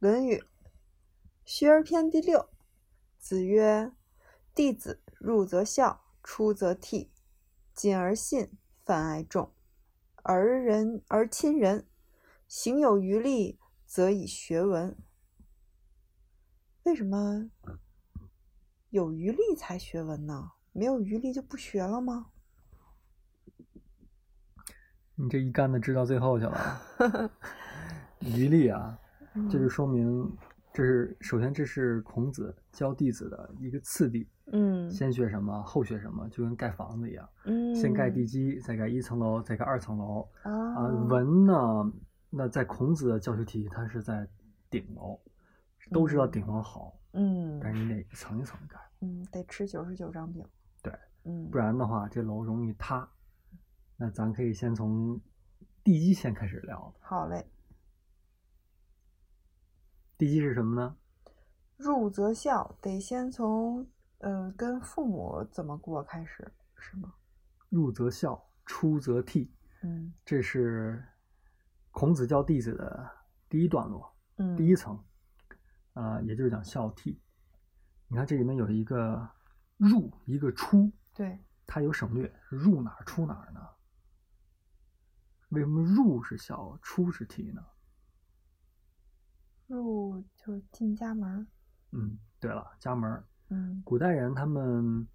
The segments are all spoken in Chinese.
论语·学而篇第六。子曰：“弟子入则孝，出则悌，谨而信，泛爱众，而人而亲仁，行有余力，则以学文。”为什么有余力才学文呢？没有余力就不学了吗？你这一竿子支到最后去了。余力啊，这就说明这是首先这是孔子教弟子的一个次第。嗯先学什么，后学什么，就跟盖房子一样，嗯，先盖地基，再盖一层楼，再盖二层楼。啊，啊，文呢，那在孔子的教学体系，它是在顶楼，都知道顶楼好，嗯但是你得一层一层盖，嗯，得吃九十九张饼。对，嗯，不然的话这楼容易塌。那咱可以先从地基先开始聊。好嘞。地基是什么呢？入则孝，得先从呃跟父母怎么过开始，是吗？入则孝，出则悌，嗯这是孔子教弟子的第一段落，嗯，第一层，呃，也就是讲孝悌。你看这里面有一个入，一个出，对，它有省略，入哪儿出哪儿呢？为什么入是孝，出是悌呢？入就是进家门。嗯，对了，家门。嗯古代人他们，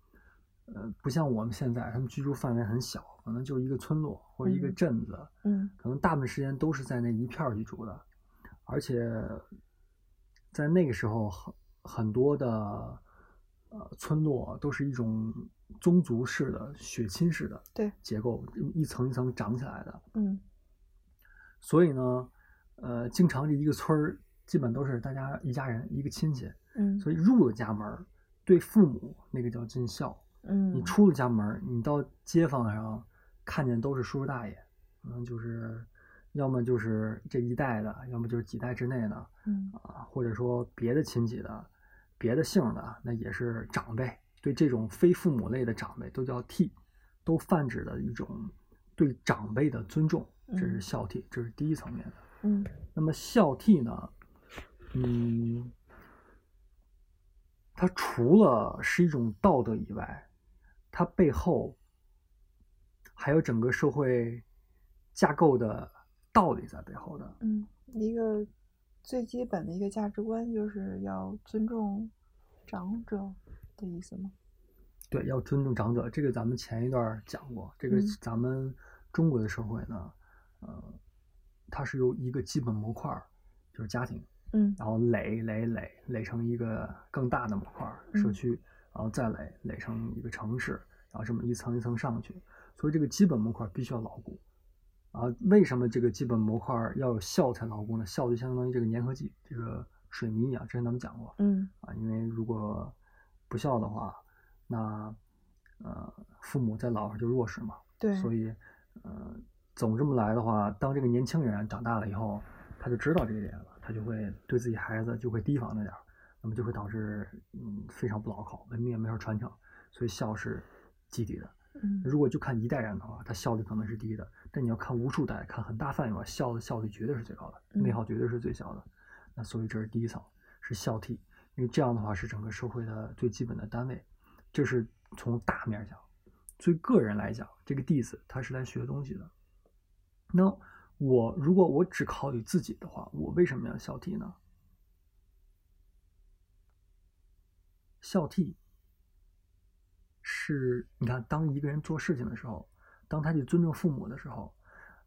呃，不像我们现在，他们居住范围很小，可能就一个村落或者一个嗯镇子，嗯可能大部分时间都是在那一片儿居住的，而且在那个时候很很多的呃村落都是一种宗族式的血亲式的对结构，一层一层长起来的，嗯所以呢，呃，经常这一个村儿基本都是大家一家人一个亲戚，嗯，所以入了家门，对父母那个叫尽孝。嗯你出了家门，你到街坊上看见都是叔叔大爷，嗯，就是要么就是这一代的，要么就是几代之内的嗯啊，或者说别的亲戚的、别的姓的，那也是长辈。对这种非父母类的长辈都叫替，都泛指的一种对长辈的尊重，这是嗯孝悌，这是第一层面的。嗯那么孝悌呢，嗯，它除了是一种道德以外，它背后还有整个社会架构的道理在背后的。嗯，一个最基本的一个价值观就是要尊重长者的意思吗？对，要尊重长者，这个咱们前一段讲过。这个嗯咱们中国的社会呢，呃，它是由一个基本模块，就是家庭，嗯然后垒垒垒垒成一个更大的模块儿社嗯区，然后再垒垒成一个城市，然后这么一层一层上去，所以这个基本模块必须要牢固。啊，为什么这个基本模块要有效才牢固呢？效就相当于这个粘合剂，这个水泥一样，之前咱们讲过嗯啊。因为如果不孝的话，那呃父母在老时就弱势嘛，对，所以呃总这么来的话，当这个年轻人长大了以后，他就知道这一点了，他就会对自己孩子就会提防着点儿，那么就会导致嗯非常不牢靠，文明也没法传承，所以孝是基底的。嗯如果就看一代人的话，他效率可能是低的，但你要看无数代，看很大范围，孝的效率绝对是最高的，内嗯耗绝对是最小的。那所以这是第一层，是孝悌，因为这样的话是整个社会的最基本的单位，这是从大面讲。对个人来讲，这个弟子他是来学东西的。那我如果我只考虑自己的话，我为什么要孝悌呢？孝悌是你看，当一个人做事情的时候，当他去尊重父母的时候，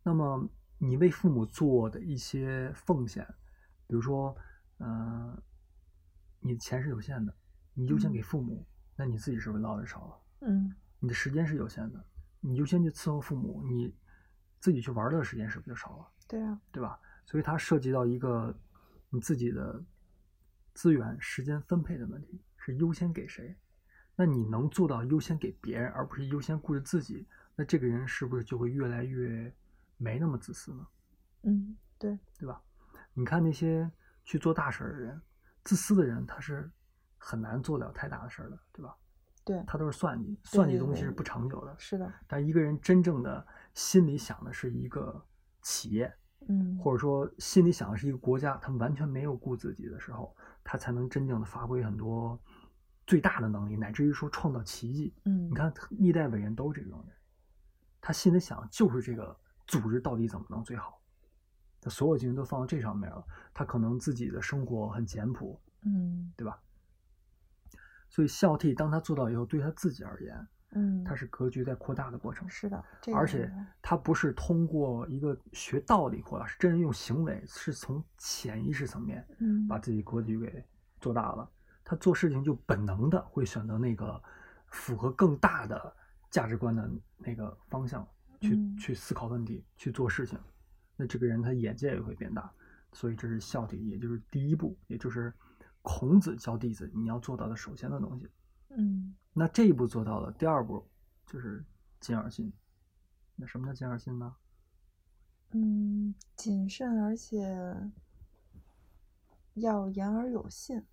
那么你为父母做的一些奉献，比如说，呃，你的钱是有限的，你优先给父母，那你自己是不是捞的少了？嗯你的时间是有限的，你优先去伺候父母，你自己去玩乐的时间是不是就少了？对啊，对吧？所以它涉及到一个你自己的资源、时间分配的问题，是优先给谁？那你能做到优先给别人，而不是优先顾着自己，那这个人是不是就会越来越没那么自私呢？嗯对，对吧？你看那些去做大事的人，自私的人，他是很难做了太大的事儿的，对吧？对，他都是算计，算计东西是不长久的。是的，但一个人真正的心里想的是一个企业，嗯，或者说心里想的是一个国家，他完全没有顾自己的时候，他才能真正的发挥很多最大的能力，乃至于说创造奇迹。嗯，你看历代伟人都是这种人，他心里想就是这个组织到底怎么能最好，他所有精力都放到这上面了，他可能自己的生活很简朴，嗯对吧？所以孝悌，当他做到以后，对他自己而言，嗯，他是格局在扩大的过程。是的，这个而且他不是通过一个学道理扩大，是真人用行为，是从潜意识层面嗯把自己格局给做大了。他做事情就本能的会选择那个符合更大的价值观的那个方向去、嗯去思考问题，去做事情。那这个人他眼界也会变大，所以这是孝悌，也就是第一步，也就是孔子教弟子你要做到的首先的东西。嗯那这一步做到了，第二步就是谨而信。那什么叫谨而信呢？嗯，谨慎而且要言而有信。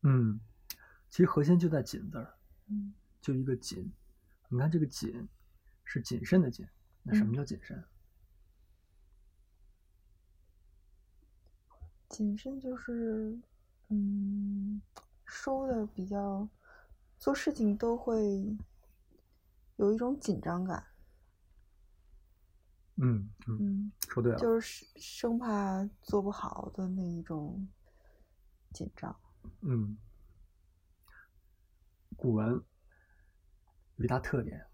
嗯，其实核心就在“谨”字儿，嗯就一个谨。你看这个“谨”是谨慎的“谨”，那什么嗯叫谨慎？谨慎就是，嗯，收的比较，做事情都会有一种紧张感，嗯嗯，嗯，说对了。就是生生怕做不好的那一种紧张。嗯，古文有一大特点，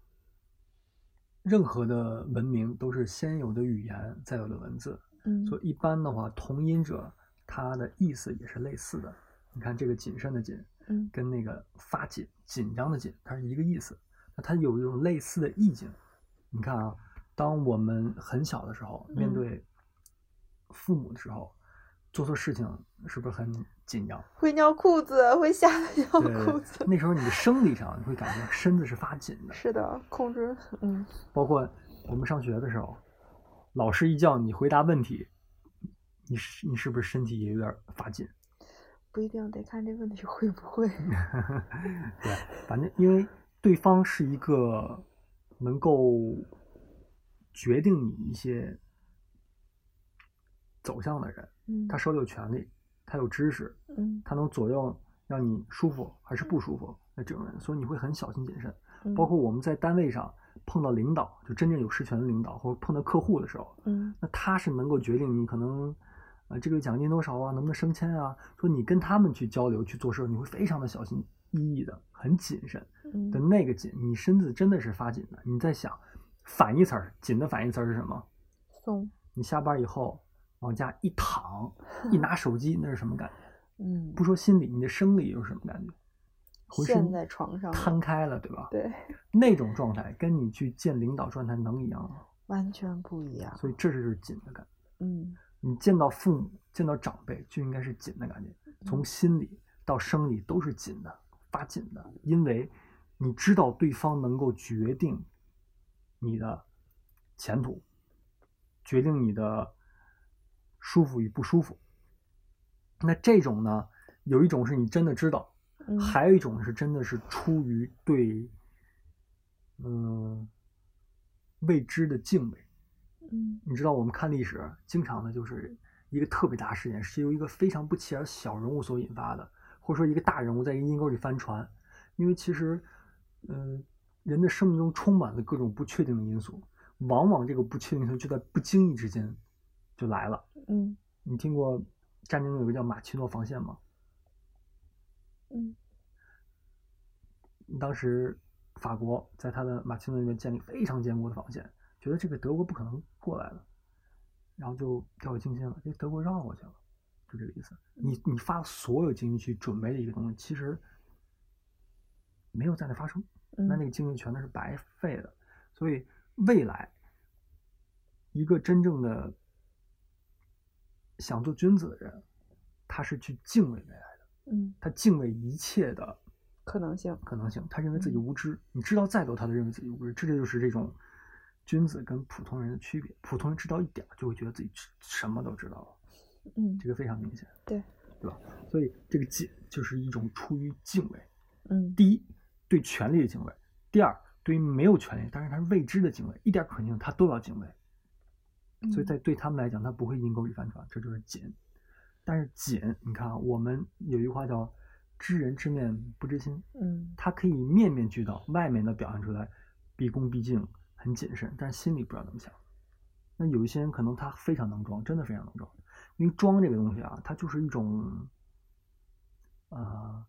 任何的文明都是先有的语言，再有的文字。嗯所以一般的话，同音者它的意思也是类似的。你看这个谨慎的谨，嗯跟那个发紧、紧张的紧，它是一个意思。那它有一种类似的意境。你看啊，当我们很小的时候，面嗯对父母的时候，做错事情是不是很紧张？会尿裤子，会吓得尿裤子。，那时候你的生理上你会感觉身子是发紧的，是的，控制，嗯包括我们上学的时候，老师一叫你回答问题，你是你是不是身体也有点发紧？不一定得看这问题会不会。对，反正因为对方是一个能够决定你一些走向的人，嗯，他手里有权利，他有知识，嗯他能左右让你舒服还是不舒服。那这种人，所以你会很小心谨慎。嗯，包括我们在单位上碰到领导，就真正有实权的领导，或者碰到客户的时候，嗯那他是能够决定你可能，呃，这个奖金多少啊，能不能升迁啊？说你跟他们去交流去做事，你会非常的小心翼翼的，很谨慎嗯的那个紧，你身子真的是发紧的。你在想反义词儿，紧的反义词儿是什么？松，你下班以后往家一躺，一拿手机，那是什么感觉？嗯，不说心理，你的生理又是什么感觉？浑身陷在床上摊开了，对吧？对，那种状态跟你去见领导状态能一样吗？完全不一样。所以这就是紧的感觉。嗯你见到父母、见到长辈就应该是紧的感觉，从心理到生理都是紧的、发紧的，因为你知道对方能够决定你的前途，决定你的舒服与不舒服。那这种呢，有一种是你真的知道，嗯，还有一种是真的是出于对嗯未知的敬畏。嗯你知道，我们看历史，经常的就是一个特别大事件是由一个非常不起眼的小人物所引发的，或者说一个大人物在一个阴沟里翻船。因为其实，嗯、人的生命中充满了各种不确定的因素，往往这个不确定性就在不经意之间就来了。嗯你听过战争中有个叫马奇诺防线吗？嗯当时法国在他的马奇诺那边建立非常坚固的防线，觉得这个德国不可能过来了，然后就掉以轻心了，这德国绕过去了，就这个意思。你你发所有精力去准备的一个东西，其实没有在那发生，嗯，那那个精力全都是白费的。所以未来一个真正的想做君子的人，他是去敬畏未来的，嗯他敬畏一切的可能性。可能性，他认为自己嗯无知，你知道再多，他都认为自己无知，这就是这种君子跟普通人的区别。普通人知道一点儿，就会觉得自己什么都知道了，嗯这个非常明显，对，对吧？所以这个敬就是一种出于敬畏，嗯第一对权力的敬畏，第二对于没有权力但是他是未知的敬畏，一点可能性他都要敬畏。所以嗯在对他们来讲，他不会阴沟里翻船，这就是谨。但是谨，你看啊，我们有一句话叫“知人知面不知心”，嗯他可以面面俱到，外面的表现出来毕恭毕敬，很谨慎，但心里不知道怎么想。那有一些人可能他非常能装，真的非常能装，因为装这个东西啊，它就是一种，呃，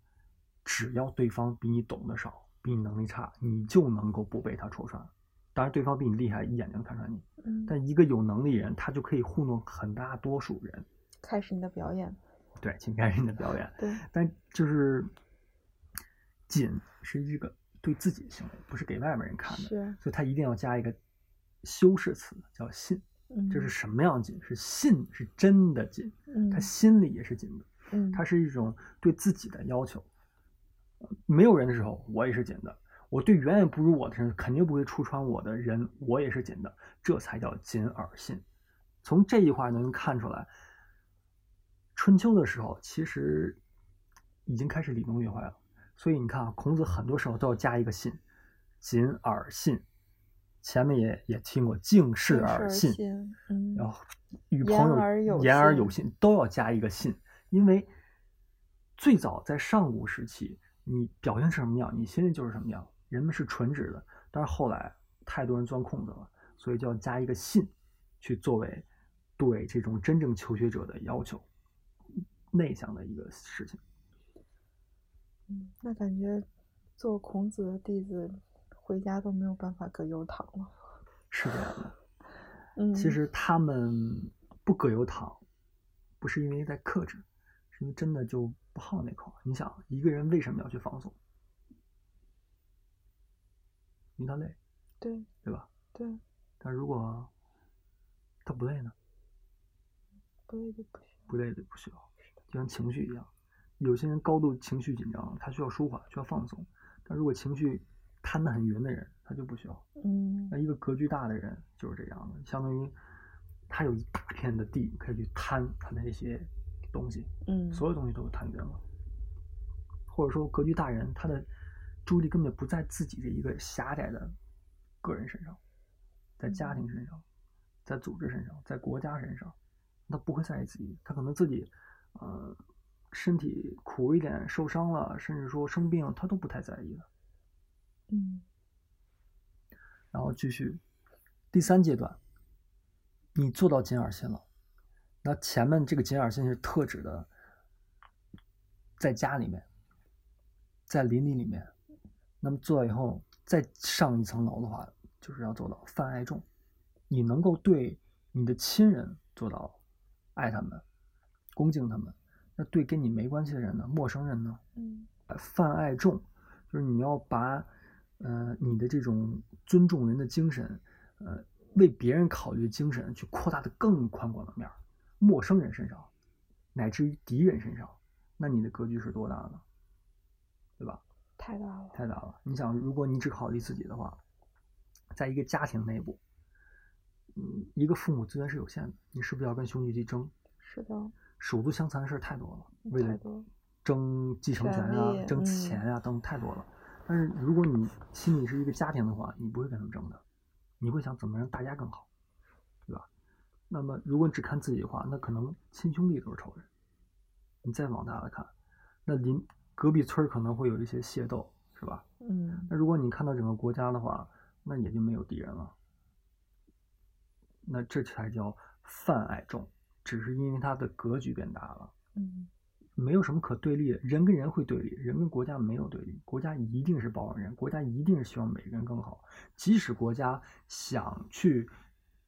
只要对方比你懂得少，比你能力差，你就能够不被他戳穿。当然，对方比你厉害，一眼就能看穿你。嗯，但一个有能力人，他就可以糊弄很大多数人。开始你的表演，对，请开始你的表演。对，但就是谨是一个对自己的行为，不是给外面人看的，所以他一定要加一个修饰词，叫信。嗯，这是什么样的谨？是信，是真的紧，嗯，他心里也是紧的，嗯，它是一种对自己的要求。呃没有人的时候，我也是紧的；我对远远不如我的人，肯定不会戳穿我的人，我也是紧的。这才叫紧而信。从这句话能看出来，春秋的时候其实已经开始礼崩乐坏了。所以你看啊，孔子很多时候都要加一个信，谨而信。前面也也听过敬事而信，然后与朋言友而言而有信，都要加一个信，因为最早在上古时期，你表现成什么样，你心里就是什么样，人们是纯直的。但是后来太多人钻空子了，所以就要加一个信，去作为对这种真正求学者的要求，内向的一个事情。嗯，那感觉做孔子的弟子，回家都没有办法葛优躺了。是这样的，嗯，其实他们不葛优躺，不是因为在克制，是因为真的就不好那口。你想，一个人为什么要去放松？因为他累，对对吧？对，但如果他不累呢？不累就不行。不累就不需要，就像情绪一样，有些人高度情绪紧张，他需要舒缓，需要放松；但如果情绪摊得很匀的人，他就不需要。嗯那一个格局大的人就是这样的，相当于他有一大片的地可以去摊他的这些东西，嗯，所有东西都有摊匀了。或者说，格局大人他的注意力根本不在自己的一个狭窄的个人身上，在家庭身上，在组织身上，在国家身上，他不会在意自己，他可能自己，呃，身体苦一点，受伤了，甚至说生病，他都不太在意的。嗯。然后继续，第三阶段，你做到紧耳心了，那前面这个紧耳心是特指的，在家里面，在邻里里面，那么做到以后，再上一层楼的话，就是要做到泛爱众，你能够对你的亲人做到爱他们，恭敬他们，那对跟你没关系的人呢，陌生人呢，嗯呃泛爱众，就是你要把呃你的这种尊重人的精神，呃为别人考虑的精神去扩大的更宽广的面儿，陌生人身上，乃至于敌人身上，那你的格局是多大呢？对吧？太大了。太大了。你想，如果你只考虑自己的话，在一个家庭内部，嗯，一个父母资源是有限的，你是不是要跟兄弟去争？是的，手足相残的事儿太多了，为了。争继承权权啊、争嗯钱啊等太多了。但是如果你心里是一个家庭的话，你不会跟他们争的，你会想怎么让大家更好，对吧？那么如果你只看自己的话，那可能亲兄弟都是仇人。你再往大了看，那邻隔壁村儿可能会有一些械斗，是吧？嗯那如果你看到整个国家的话，那也就没有敌人了。那这才叫泛爱众，只是因为它的格局变大了。嗯没有什么可对立的，人跟人会对立，人跟国家没有对立，国家一定是包容人，国家一定是希望每个人更好，即使国家想去，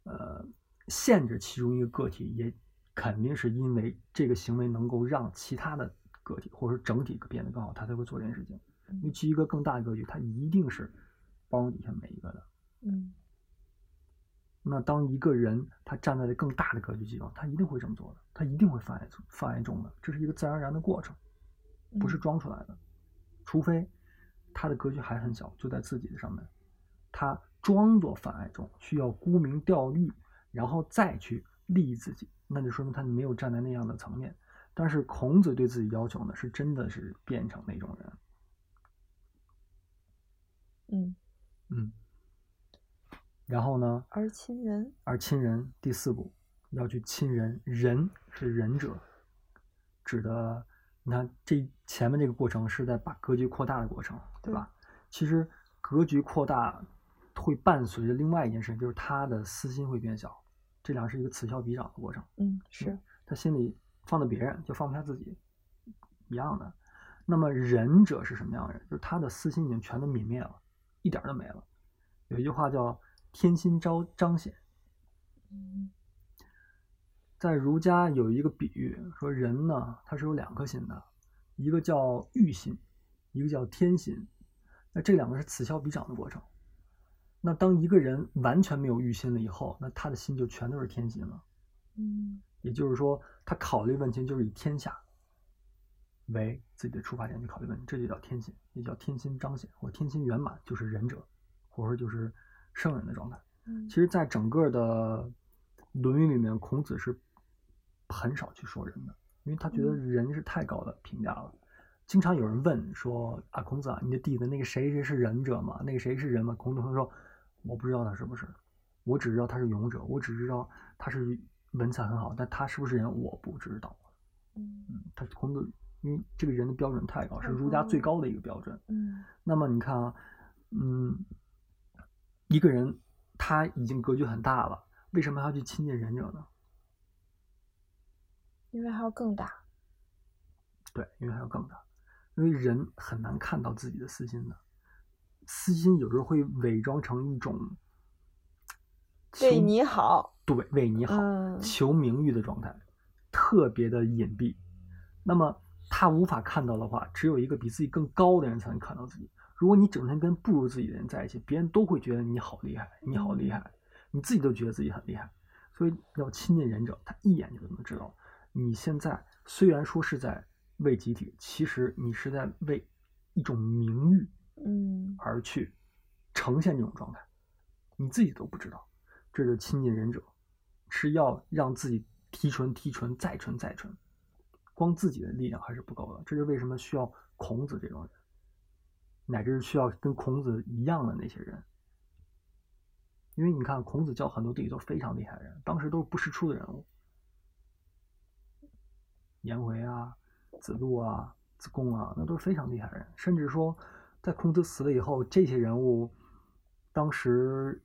呃，限制其中一个个体，也肯定是因为这个行为能够让其他的个体或者说整体变得更好，他才会做这件事情。因为嗯基于一个更大的格局，它一定是包容底下每一个的。嗯那当一个人他站在了更大的格局地方，他一定会这么做的，他一定会犯爱犯爱众的，这是一个自然而然的过程，不是嗯。装出来的。除非他的格局还很小，就在自己的上面，他装作犯爱众，需要沽名钓誉，然后再去利益自己，那就说明他没有站在那样的层面。但是孔子对自己要求呢，是真的是变成那种人，嗯。嗯，然后呢，而亲人，而亲人，第四步要去亲人，仁是仁者，指的你看这前面这个过程是在把格局扩大的过程，对吧？其实格局扩大会伴随着另外一件事情，就是他的私心会变小，这俩是一个此消彼长的过程。嗯，是他心里放在别人，就放不下自己，一样的。那么仁者是什么样的人？就是他的私心已经全都泯灭了，一点都没了。有一句话叫“天心昭彰显”。在儒家有一个比喻，说人呢，他是有两颗心的，一个叫欲心，一个叫天心。那这两个是此消彼长的过程。那当一个人完全没有欲心了以后，那他的心就全都是天心了。嗯，也就是说，他考虑问题就是以天下为自己的出发点去考虑问题，这就叫天心，也叫天心彰显或天心圆满，就是仁者，或者说就是圣人的状态。嗯其实，在整个的《论语》里面，孔子是很少去说人的，因为他觉得嗯人是太高的评价了。经常有人问说：“啊，孔子啊，你的弟子那个谁谁是仁者吗？那个谁是人吗？”孔子会说：“我不知道他是不是，我只知道他是勇者，我只知道他是文采很好，但他是不是人我不知道。”嗯嗯，他孔子因为这个人的标准太高，是儒家最高的一个标准。嗯那么你看啊，嗯，一个人他已经格局很大了，为什么还要去亲近忍者呢？因为还要更大。对，因为还要更大，因为人很难看到自己的私心的，私心有时候会伪装成一种为你好，对为你好、嗯求名誉的状态，特别的隐蔽。那么他无法看到的话，只有一个比自己更高的人才能看到自己。如果你整天跟不如自己的人在一起，别人都会觉得你好厉害，你好厉害，你自己都觉得自己很厉害。所以要亲近仁者，他一眼就能知道你现在虽然说是在为集体，其实你是在为一种名誉嗯而去呈现这种状态，你自己都不知道，这就是亲近仁者，是要让自己提纯、提纯、再纯、再纯，光自己的力量还是不够的。这是为什么需要孔子这种人，乃至需要跟孔子一样的那些人。因为你看，孔子教很多弟子都非常厉害的人，当时都是不识出的人物，颜回啊、子路啊、子贡啊，那都是非常厉害人。甚至说，在孔子死了以后，这些人物当时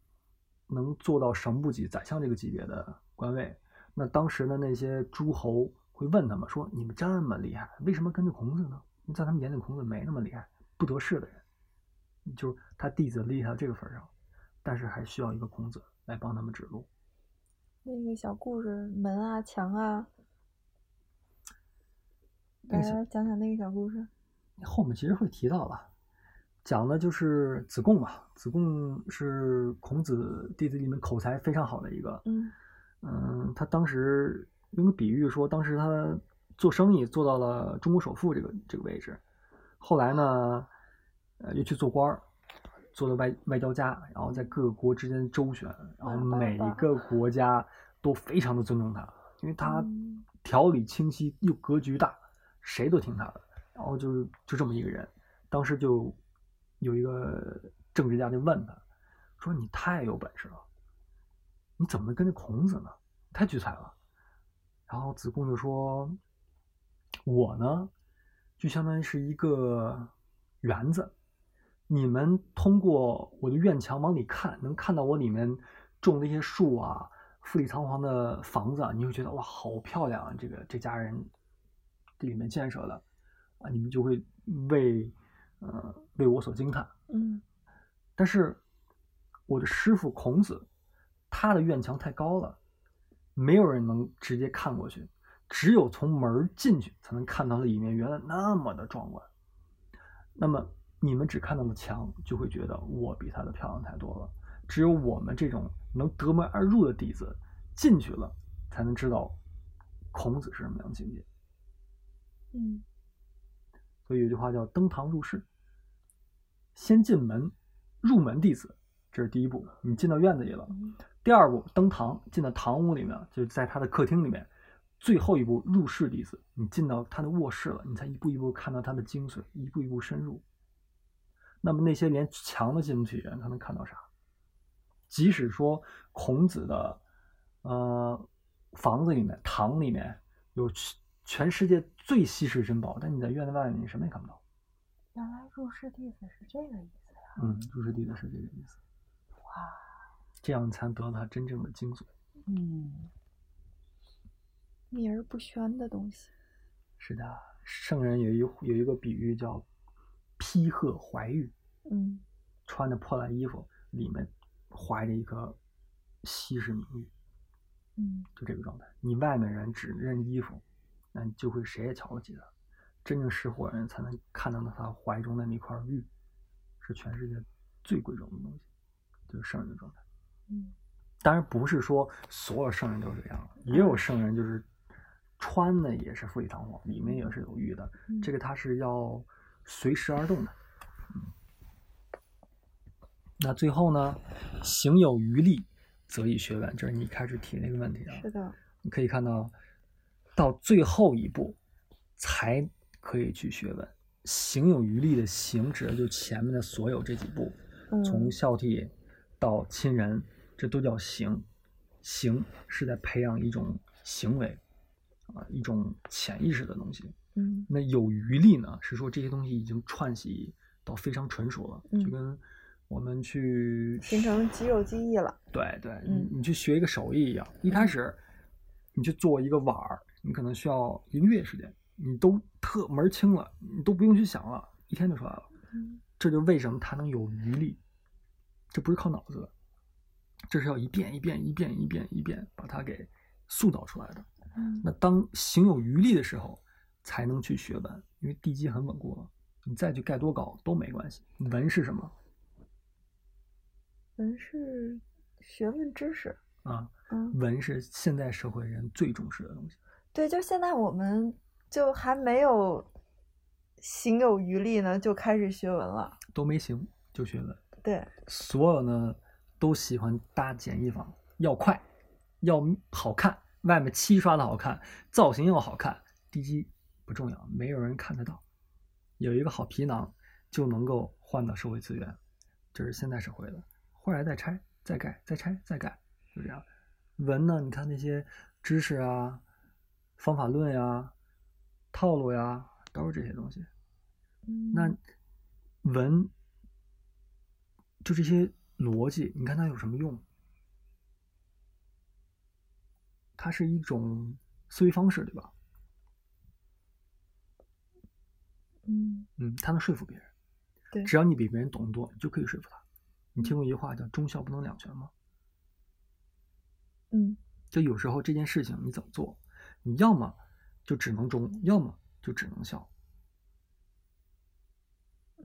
能做到省部级、宰相这个级别的官位，那当时的那些诸侯会问他们说：“你们这么厉害，为什么跟着孔子呢？”在他们眼里，孔子没那么厉害，不得势的人，就是他弟子厉害到这个份儿上，但是还需要一个孔子来帮他们指路。那个小故事，门啊墙啊，那个小来讲讲那个小故事。后面其实会提到了，讲的就是子贡嘛。子贡是孔子弟子里面口才非常好的一个。嗯嗯，他当时用个比喻说，当时他做生意做到了中国首富这个这个位置，后来呢，呃，又去做官儿，做了外外交家，然后在各个国之间周旋，然后每一个国家都非常的尊重他，因为他嗯条理清晰又格局大，谁都听他的。然后就就这么一个人，当时就有一个政治家就问他，说：“你太有本事了，你怎么能跟着孔子呢？太屈才了。”然后子贡就说：“我呢，就相当于是一个园子，你们通过我的院墙往里看，能看到我里面种的一些树啊，富丽堂皇的房子啊，你会觉得哇，好漂亮啊！这个这家人这里面建设的啊，你们就会为呃为我所惊叹。嗯但是我的师傅孔子，他的院墙太高了，没有人能直接看过去，只有从门儿进去才能看到里面原来那么的壮观。那么你们只看到了墙，就会觉得我比他的漂亮太多了。只有我们这种能得门而入的弟子进去了，才能知道孔子是什么样的境界。嗯所以有句话叫“登堂入室”，先进门，入门弟子，这是第一步，你进到院子里了。嗯第二步，登堂，进到堂屋里面，就是在他的客厅里面。最后一步，入室弟子，你进到他的卧室了，你才一步一步看到他的精髓，一步一步深入。那么那些连墙都进不去的人，他能看到啥？即使说孔子的呃房子里面、堂里面有全全世界最稀世珍宝，但你在院子外面你什么也看不到。原来入室弟子是这个意思呀！嗯，入室弟子是这个意思。哇，这样才能得到他真正的精髓。嗯，秘而不宣的东西。是的，圣人有一有一个比喻叫披鹤怀玉，嗯穿着破烂衣服，里面怀着一颗稀世名玉，嗯就这个状态。你外面人只认衣服，那你就会谁也瞧不起他。真正识货人才能看到他怀中的那块玉，是全世界最贵重的东西，就是圣人的状态。嗯当然不是说所有圣人都是这样，也有圣人就是穿的也是富丽堂皇，里面也是有玉的，嗯，这个它是要随时而动的。嗯，那最后呢，行有余力，则以学问，这是你开始提那个问题啊。是的，你可以看到，到最后一步才可以去学问。行有余力的行，指的就前面的所有这几步，嗯从孝悌到亲人，这都叫行。行是在培养一种行为，啊，一种潜意识的东西。嗯那有余力呢，是说这些东西已经串习到非常纯熟了，嗯就跟我们去形成肌肉记忆了。对对，嗯你你去学一个手艺一样，一开始你去做一个碗儿，你可能需要一个月时间，你都特门儿清了，你都不用去想了，一天就出来了。嗯这就为什么它能有余力，这不是靠脑子的，这是要一遍一遍一遍一遍一遍把它给塑造出来的。嗯那当行有余力的时候，才能去学文，因为地基很稳固了，你再去盖多高都没关系。文是什么文是学问知识。啊？嗯，文是现在社会人最重视的东西。对，就现在我们就还没有行有余力呢，就开始学文了。都没行就学文，对，所有呢都喜欢搭简易房，要快，要好看，外面漆刷的好看，造型又好看，地基不重要，没有人看得到。有一个好皮囊就能够换到社会资源，这是现代社会的。后来再拆，再盖，再拆，再盖，就这样。文呢，你看那些知识啊、方法论呀、套路呀，都是这些东西。嗯那文就这些逻辑，你看它有什么用？它是一种思维方式，对吧？嗯嗯，它能说服别人。对只要你比别人懂得多，你就可以说服他。你听过一句话叫“忠孝不能两全”吗？嗯就有时候这件事情你怎么做，你要么就只能忠，要么就只能孝。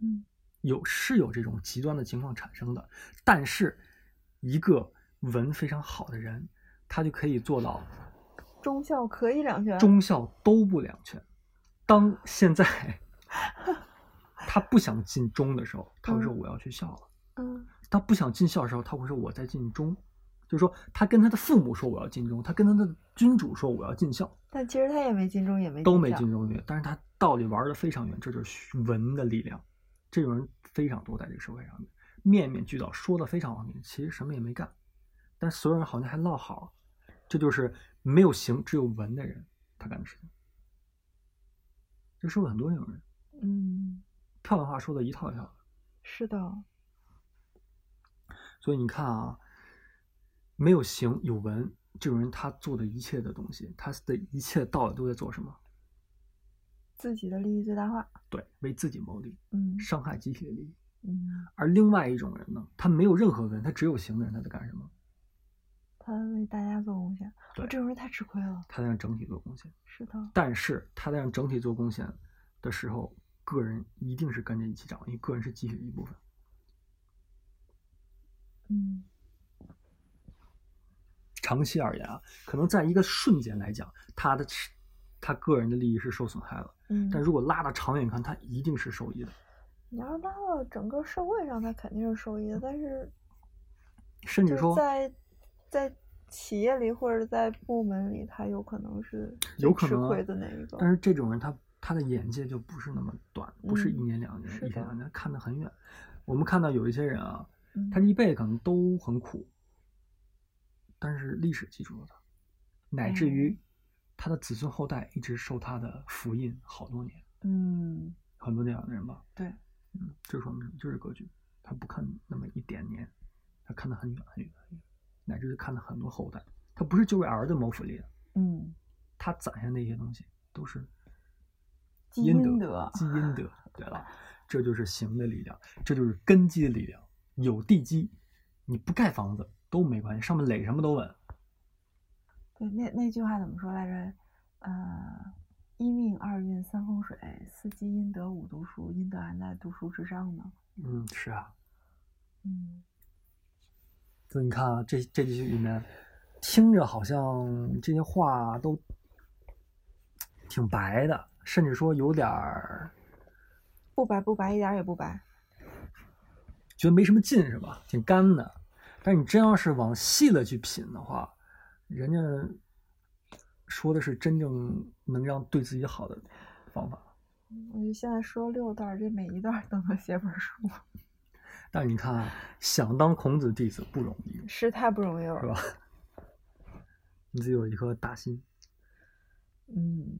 嗯有是有这种极端的情况产生的，但是一个文非常好的人，他就可以做到忠孝可以两全。忠孝都不两全。当现在 他不想尽忠的时候，他会说嗯我要去孝了；嗯他不想尽孝的时候，他会说我在尽忠。就是说，他跟他的父母说我要尽忠，他跟他的君主说我要尽孝，但其实他也没尽忠，也没都没尽忠对，但是他道理玩的非常远，这就是文的力量。这种人非常多在这个社会上面，面面俱到，说的非常好听，其实什么也没干，但所有人好像还落好，这就是没有行只有文的人他干的事情。这社会很多这种人，嗯，漂亮话说的一套一套的，是的，所以你看啊，没有行有文，这种人他做的一切的东西，他的一切道理都在做什么？自己的利益最大化。对，为自己谋利，嗯伤害集体的利益。嗯，而另外一种人呢，他没有任何文，他只有行的人，他在干什么？他为大家做贡献，对哦，这种人太吃亏了。他在让整体做贡献。是的，但是他在让整体做贡献的时候，个人一定是跟着一起涨，因为个人是集体的一部分。嗯长期而言啊，可能在一个瞬间来讲，他的他个人的利益是受损害了，嗯，但如果拉到长远看，他一定是受益的。你要是拉到整个社会上，他肯定是受益的，但是甚至说，在在企业里或者在部门里，他有可能是吃有可能吃亏的那一个。但是这种人他他的眼界就不是那么短，不是一嗯年两年、一天两年，看得很远。我们看到有一些人啊，嗯他这一辈子可能都很苦，但是历史记住了他，乃至于他的子孙后代一直受他的福音好多年。嗯，很多这样的人吧，对，嗯，这说明？就是格局，他不看那么一点年，他看得很远很远很远，乃至于看了很多后代，他不是就为儿子谋福利的，嗯，他攒下那些东西都是积阴阴德积阴德。对了，这就是行的力量，这就是根基的力量。有地基，你不盖房子都没关系，上面垒什么都稳。对，那那句话怎么说来着？呃，一命二运三风水，四积阴德五读书，阴德还在读书之上呢。嗯，是啊。嗯，所以你看啊，这这句里面，听着好像这些话都挺白的，甚至说有点儿不白不白，一点儿也不白。觉得没什么劲是吧？挺干的。但是你真要是往细了去品的话，人家说的是真正能让对自己好的方法。我就现在说六段，这每一段都能写本书，但你看啊，想当孔子弟子不容易，是太不容易了。是吧？你自己有一颗大心，嗯，